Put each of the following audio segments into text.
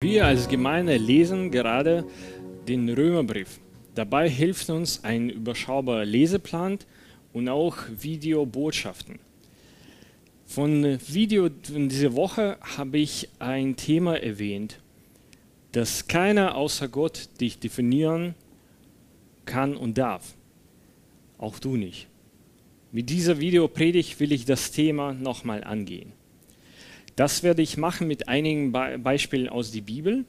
Wir als Gemeinde lesen gerade den Römerbrief. Dabei hilft uns ein überschaubarer Leseplan und auch Videobotschaften. Von Video von dieser Woche habe ich ein Thema erwähnt, dass keiner außer Gott dich definieren kann und darf. Auch du nicht. Mit dieser Videopredigt will ich das Thema nochmal angehen. Das werde ich machen mit einigen Be Beispielen aus der Bibel.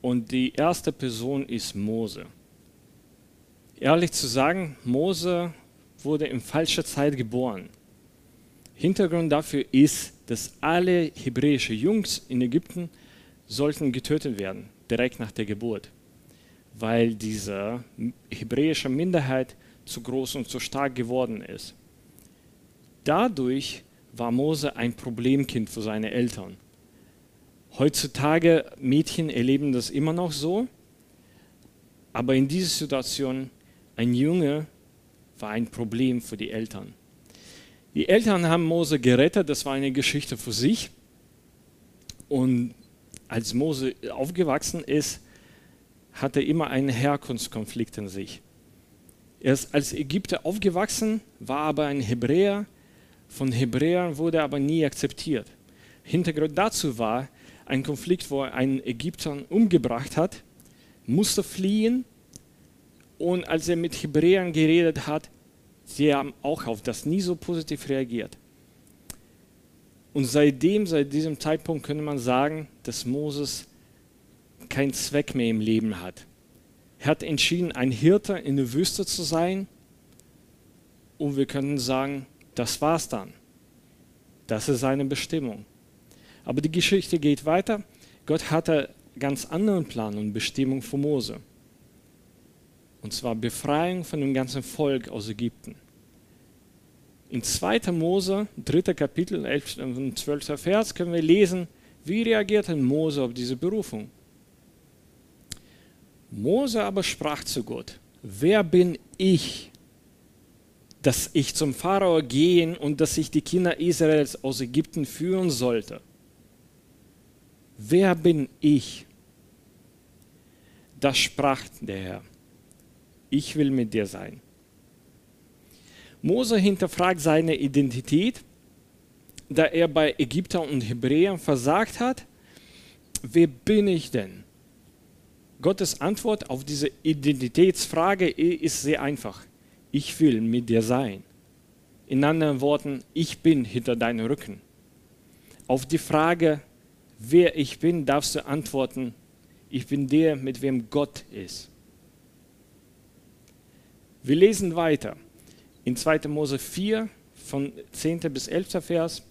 Und die erste Person ist Mose. Ehrlich zu sagen, Mose wurde in falscher Zeit geboren. Hintergrund dafür ist, dass alle hebräischen Jungs in Ägypten sollten getötet werden, direkt nach der Geburt, weil diese hebräische Minderheit zu groß und zu stark geworden ist. Dadurch war Mose ein Problemkind für seine Eltern. Heutzutage Mädchen erleben das immer noch so, aber in dieser Situation ein Junge war ein Problem für die Eltern. Die Eltern haben Mose gerettet, das war eine Geschichte für sich. Und als Mose aufgewachsen ist, hatte er immer einen Herkunftskonflikt in sich. Er ist als Ägypter aufgewachsen, war aber ein Hebräer. Von Hebräern wurde er aber nie akzeptiert. Hintergrund dazu war ein Konflikt, wo er einen Ägypter umgebracht hat, musste fliehen. Und als er mit Hebräern geredet hat, sie haben auch auf das nie so positiv reagiert. Und seitdem, seit diesem Zeitpunkt könnte man sagen, dass Moses keinen Zweck mehr im Leben hat. Er hat entschieden, ein Hirte in der Wüste zu sein. Und wir können sagen, das war's dann. Das ist seine Bestimmung. Aber die Geschichte geht weiter. Gott hatte ganz anderen Plan und Bestimmung für Mose. Und zwar Befreiung von dem ganzen Volk aus Ägypten. In 2. Mose, 3. Kapitel, 11. und 12. Vers können wir lesen, wie reagierte Mose auf diese Berufung. Mose aber sprach zu Gott, wer bin ich, dass ich zum Pharao gehen und dass ich die Kinder Israels aus Ägypten führen sollte? Wer bin ich? Da sprach der Herr, ich will mit dir sein. Mose hinterfragt seine Identität, da er bei Ägyptern und Hebräern versagt hat. Wer bin ich denn? Gottes Antwort auf diese Identitätsfrage ist sehr einfach. Ich will mit dir sein. In anderen Worten, ich bin hinter deinem Rücken. Auf die Frage, wer ich bin, darfst du antworten, ich bin der, mit wem Gott ist. Wir lesen weiter in 2. Mose 4 von 10. bis 11. Vers.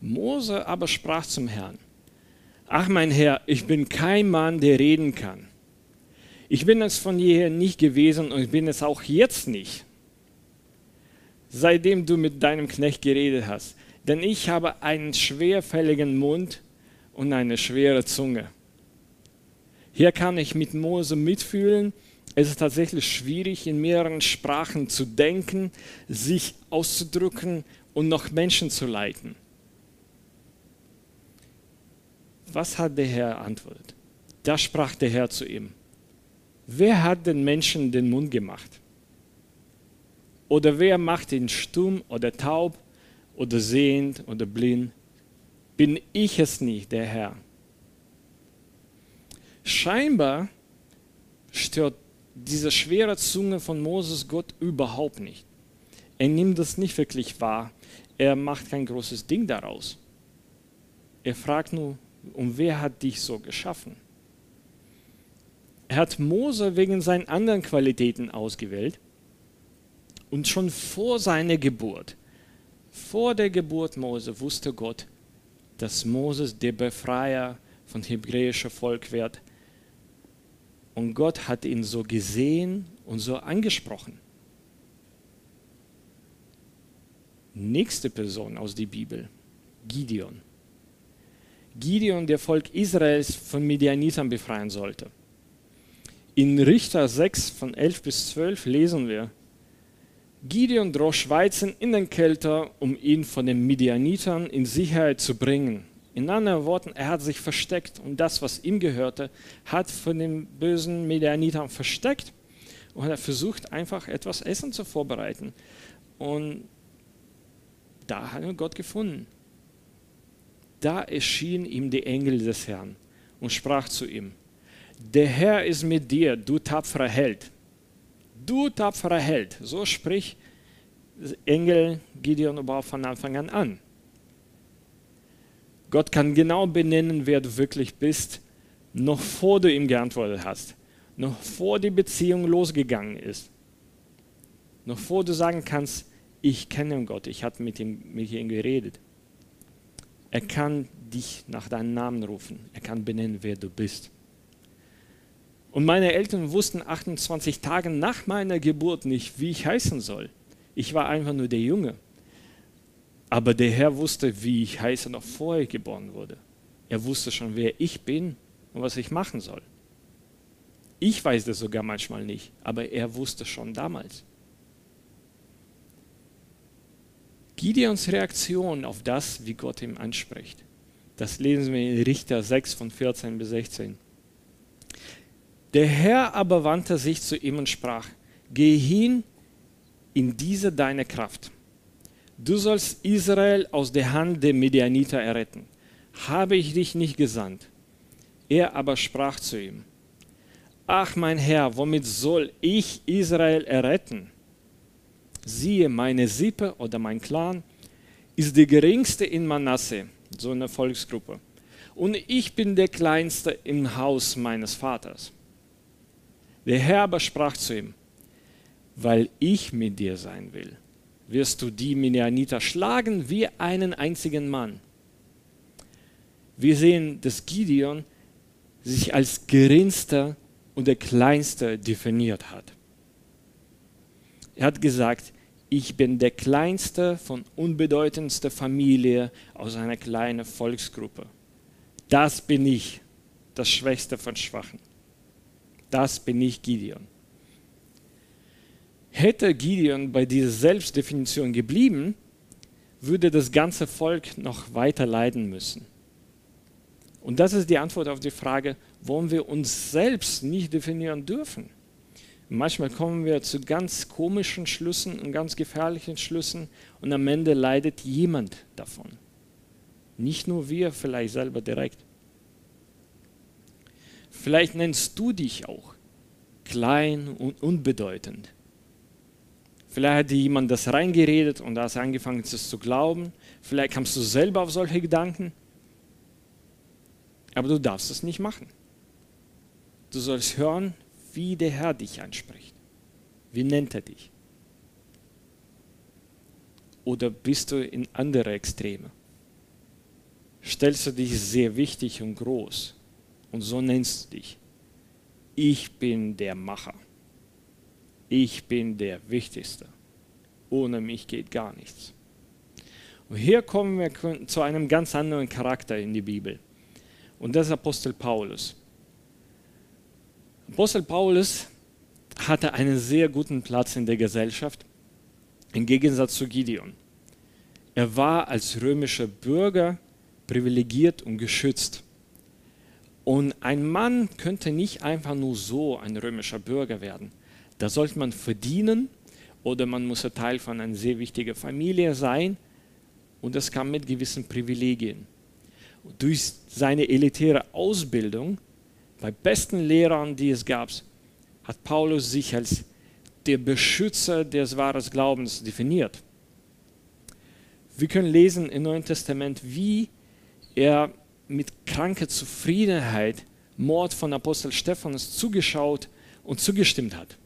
Mose aber sprach zum Herrn, Ach mein Herr, ich bin kein Mann, der reden kann. Ich bin es von jeher nicht gewesen und ich bin es auch jetzt nicht, seitdem du mit deinem Knecht geredet hast. Denn ich habe einen schwerfälligen Mund und eine schwere Zunge. Hier kann ich mit Mose mitfühlen. Es ist tatsächlich schwierig, in mehreren Sprachen zu denken, sich auszudrücken und noch Menschen zu leiten. Was hat der Herr antwortet? Da sprach der Herr zu ihm, wer hat den Menschen den Mund gemacht? Oder wer macht ihn stumm oder taub oder sehend oder blind? Bin ich es nicht, der Herr? Scheinbar stört diese schwere Zunge von Moses Gott überhaupt nicht. Er nimmt das nicht wirklich wahr. Er macht kein großes Ding daraus. Er fragt nur, und wer hat dich so geschaffen? Er hat Mose wegen seinen anderen Qualitäten ausgewählt und schon vor seiner Geburt, vor der Geburt Mose wusste Gott, dass Moses der Befreier von hebräischem Volk wird. Und Gott hat ihn so gesehen und so angesprochen. Nächste Person aus der Bibel, Gideon. Gideon der Volk Israels von Midianitern befreien sollte. In Richter 6 von 11 bis 12 lesen wir, Gideon drosch Weizen in den Kelter, um ihn von den Midianitern in Sicherheit zu bringen. In anderen Worten, er hat sich versteckt und das, was ihm gehörte, hat von den bösen Medianitern versteckt und er versucht einfach etwas Essen zu vorbereiten. Und da hat er Gott gefunden. Da erschien ihm der Engel des Herrn und sprach zu ihm, der Herr ist mit dir, du tapferer Held. Du tapferer Held. So spricht Engel Gideon überhaupt von Anfang an an. Gott kann genau benennen, wer du wirklich bist, noch vor du ihm geantwortet hast, noch vor die Beziehung losgegangen ist, noch vor du sagen kannst, ich kenne Gott, ich habe mit ihm, mit ihm geredet. Er kann dich nach deinem Namen rufen, er kann benennen, wer du bist. Und meine Eltern wussten 28 Tage nach meiner Geburt nicht, wie ich heißen soll. Ich war einfach nur der Junge. Aber der Herr wusste, wie ich heiße, noch vorher geboren wurde. Er wusste schon, wer ich bin und was ich machen soll. Ich weiß das sogar manchmal nicht, aber er wusste schon damals. Gideons Reaktion auf das, wie Gott ihm anspricht, das lesen wir in Richter 6 von 14 bis 16. Der Herr aber wandte sich zu ihm und sprach, geh hin in diese deine Kraft Du sollst Israel aus der Hand der Medianiter erretten. Habe ich dich nicht gesandt? Er aber sprach zu ihm, Ach mein Herr, womit soll ich Israel erretten? Siehe, meine Sippe oder mein Clan ist die geringste in Manasse, so eine Volksgruppe. Und ich bin der Kleinste im Haus meines Vaters. Der Herr aber sprach zu ihm, weil ich mit dir sein will wirst du die Midianiter schlagen wie einen einzigen Mann. Wir sehen, dass Gideon sich als geringster und der kleinste definiert hat. Er hat gesagt, ich bin der kleinste von unbedeutendster Familie aus einer kleinen Volksgruppe. Das bin ich, das Schwächste von Schwachen. Das bin ich, Gideon. Hätte Gideon bei dieser Selbstdefinition geblieben, würde das ganze Volk noch weiter leiden müssen. Und das ist die Antwort auf die Frage, warum wir uns selbst nicht definieren dürfen. Manchmal kommen wir zu ganz komischen Schlüssen und ganz gefährlichen Schlüssen und am Ende leidet jemand davon. Nicht nur wir, vielleicht selber direkt. Vielleicht nennst du dich auch klein und unbedeutend. Vielleicht hat dir jemand das reingeredet und hast angefangen, es zu glauben. Vielleicht kommst du selber auf solche Gedanken. Aber du darfst es nicht machen. Du sollst hören, wie der Herr dich anspricht. Wie nennt er dich? Oder bist du in andere Extreme? Stellst du dich sehr wichtig und groß und so nennst du dich. Ich bin der Macher ich bin der Wichtigste. Ohne mich geht gar nichts. Und hier kommen wir zu einem ganz anderen Charakter in die Bibel. Und das ist Apostel Paulus. Apostel Paulus hatte einen sehr guten Platz in der Gesellschaft, im Gegensatz zu Gideon. Er war als römischer Bürger privilegiert und geschützt. Und ein Mann könnte nicht einfach nur so ein römischer Bürger werden. Da sollte man verdienen oder man muss Teil von einer sehr wichtigen Familie sein und das kam mit gewissen Privilegien. Durch seine elitäre Ausbildung bei besten Lehrern, die es gab, hat Paulus sich als der Beschützer des wahren Glaubens definiert. Wir können lesen im Neuen Testament, wie er mit kranker Zufriedenheit Mord von Apostel Stephanus zugeschaut und zugestimmt hat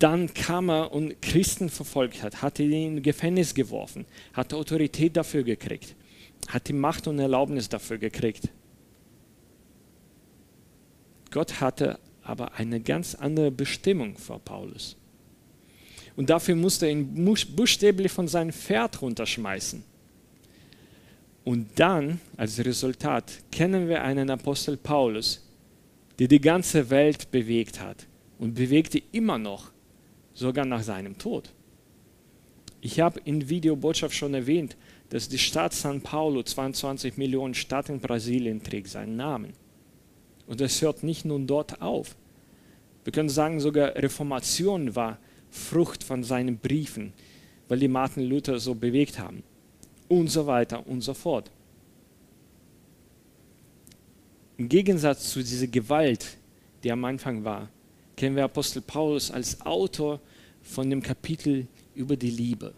dann kam er und Christen verfolgt hat, hat ihn in Gefängnis geworfen, hat Autorität dafür gekriegt, hat die Macht und Erlaubnis dafür gekriegt. Gott hatte aber eine ganz andere Bestimmung für Paulus. Und dafür musste er ihn buchstäblich von seinem Pferd runterschmeißen. Und dann, als Resultat, kennen wir einen Apostel Paulus, der die ganze Welt bewegt hat und bewegte immer noch sogar nach seinem Tod. Ich habe in Videobotschaft schon erwähnt, dass die Stadt São Paulo, 22 Millionen Stadt in Brasilien, trägt seinen Namen. Und es hört nicht nur dort auf. Wir können sagen, sogar Reformation war Frucht von seinen Briefen, weil die Martin Luther so bewegt haben. Und so weiter und so fort. Im Gegensatz zu dieser Gewalt, die am Anfang war, kennen wir Apostel Paulus als Autor von dem Kapitel über die Liebe.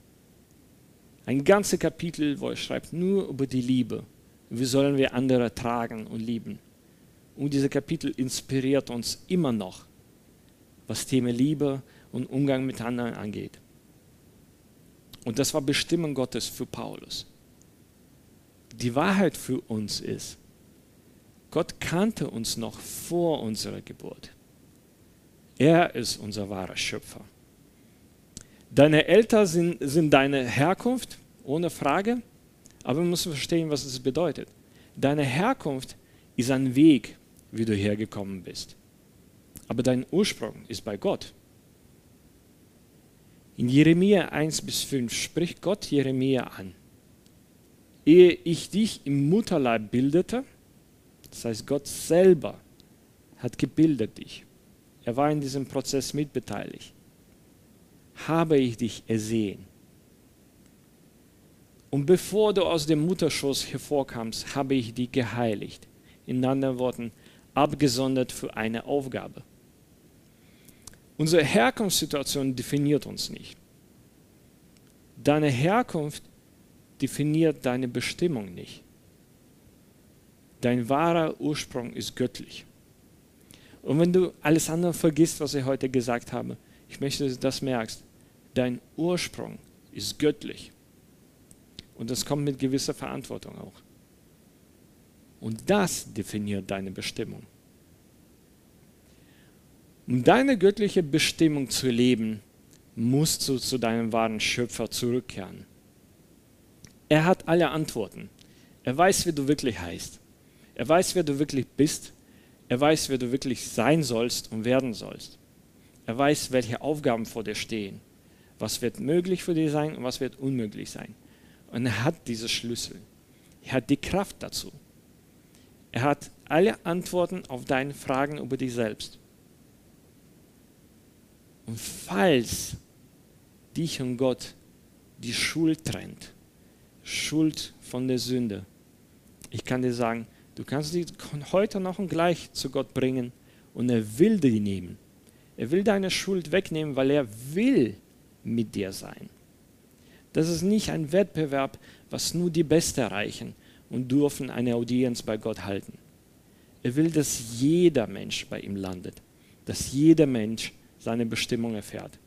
Ein ganzes Kapitel, wo er schreibt nur über die Liebe. Wie sollen wir andere tragen und lieben? Und dieses Kapitel inspiriert uns immer noch, was Thema Liebe und Umgang mit anderen angeht. Und das war Bestimmung Gottes für Paulus. Die Wahrheit für uns ist, Gott kannte uns noch vor unserer Geburt. Er ist unser wahrer Schöpfer. Deine Eltern sind, sind deine Herkunft, ohne Frage, aber wir müssen verstehen, was es bedeutet. Deine Herkunft ist ein Weg, wie du hergekommen bist. Aber dein Ursprung ist bei Gott. In Jeremia 1 bis 5 spricht Gott Jeremia an. Ehe ich dich im Mutterleib bildete, das heißt Gott selber hat gebildet dich. Er war in diesem Prozess mitbeteiligt. Habe ich dich ersehen. Und bevor du aus dem Mutterschoß hervorkamst, habe ich dich geheiligt. In anderen Worten, abgesondert für eine Aufgabe. Unsere Herkunftssituation definiert uns nicht. Deine Herkunft definiert deine Bestimmung nicht. Dein wahrer Ursprung ist göttlich. Und wenn du alles andere vergisst, was ich heute gesagt habe, ich möchte, dass du das merkst. Dein Ursprung ist göttlich. Und das kommt mit gewisser Verantwortung auch. Und das definiert deine Bestimmung. Um deine göttliche Bestimmung zu leben, musst du zu deinem wahren Schöpfer zurückkehren. Er hat alle Antworten. Er weiß, wie du wirklich heißt. Er weiß, wer du wirklich bist. Er weiß, wer du wirklich sein sollst und werden sollst. Er weiß, welche Aufgaben vor dir stehen. Was wird möglich für dich sein und was wird unmöglich sein. Und er hat diese Schlüssel. Er hat die Kraft dazu. Er hat alle Antworten auf deine Fragen über dich selbst. Und falls dich und Gott die Schuld trennt, Schuld von der Sünde, ich kann dir sagen, du kannst die heute noch und gleich zu Gott bringen und er will die nehmen. Er will deine Schuld wegnehmen, weil er will mit dir sein. Das ist nicht ein Wettbewerb, was nur die Beste erreichen und dürfen eine Audienz bei Gott halten. Er will, dass jeder Mensch bei ihm landet, dass jeder Mensch seine Bestimmung erfährt.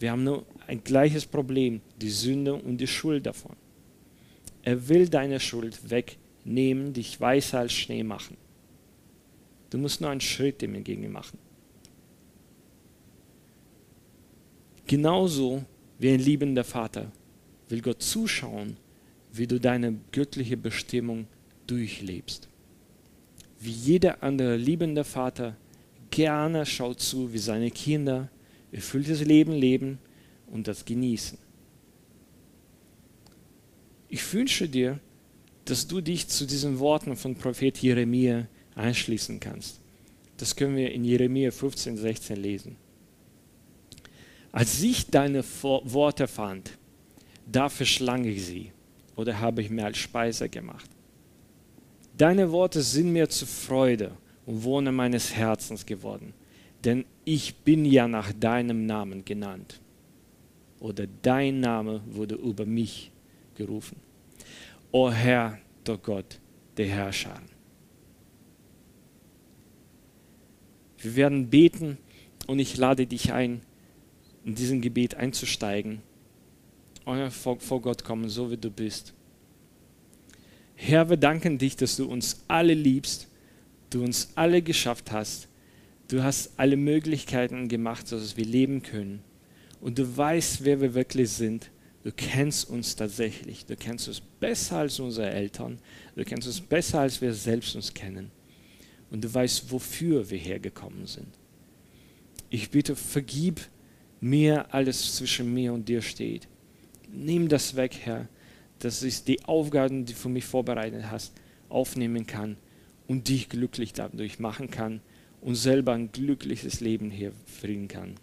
Wir haben nur ein gleiches Problem, die Sünde und die Schuld davon. Er will deine Schuld wegnehmen, dich weißer als Schnee machen. Du musst nur einen Schritt dem entgegen machen. Genauso wie ein liebender Vater will Gott zuschauen, wie du deine göttliche Bestimmung durchlebst. Wie jeder andere liebende Vater gerne schaut zu, wie seine Kinder erfülltes Leben leben und das genießen. Ich wünsche dir, dass du dich zu diesen Worten von Prophet Jeremia einschließen kannst. Das können wir in Jeremia 15, 16 lesen. Als ich deine Worte fand, da verschlang ich sie oder habe ich mir als Speise gemacht. Deine Worte sind mir zur Freude und Wohne meines Herzens geworden, denn ich bin ja nach deinem Namen genannt. Oder dein Name wurde über mich gerufen. O Herr, der Gott, der Herrscher. Wir werden beten und ich lade dich ein, in diesem Gebet einzusteigen und vor, vor Gott kommen, so wie du bist. Herr, wir danken dich, dass du uns alle liebst du uns alle geschafft hast. Du hast alle Möglichkeiten gemacht, dass wir leben können. Und du weißt, wer wir wirklich sind. Du kennst uns tatsächlich. Du kennst uns besser als unsere Eltern. Du kennst uns besser, als wir selbst uns kennen. Und du weißt, wofür wir hergekommen sind. Ich bitte, vergib mir alles zwischen mir und dir steht. Nimm das weg, Herr, dass ich die Aufgaben, die du für mich vorbereitet hast, aufnehmen kann und dich glücklich dadurch machen kann und selber ein glückliches Leben hier führen kann.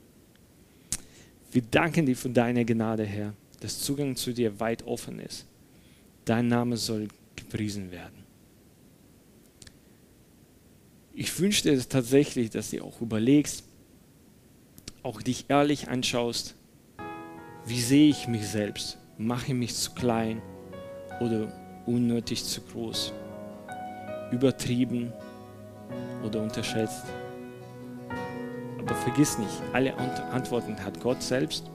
Wir danken dir für deine Gnade, Herr, dass Zugang zu dir weit offen ist. Dein Name soll gepriesen werden. Ich wünsche dir tatsächlich, dass du auch überlegst, auch dich ehrlich anschaust, wie sehe ich mich selbst? Mache ich mich zu klein oder unnötig zu groß? Übertrieben oder unterschätzt? Aber vergiss nicht, alle Antworten hat Gott selbst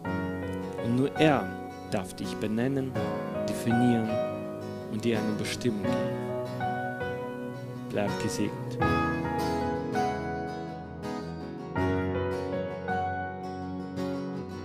und nur er darf dich benennen, definieren und dir eine Bestimmung geben. Bleib gesegnet.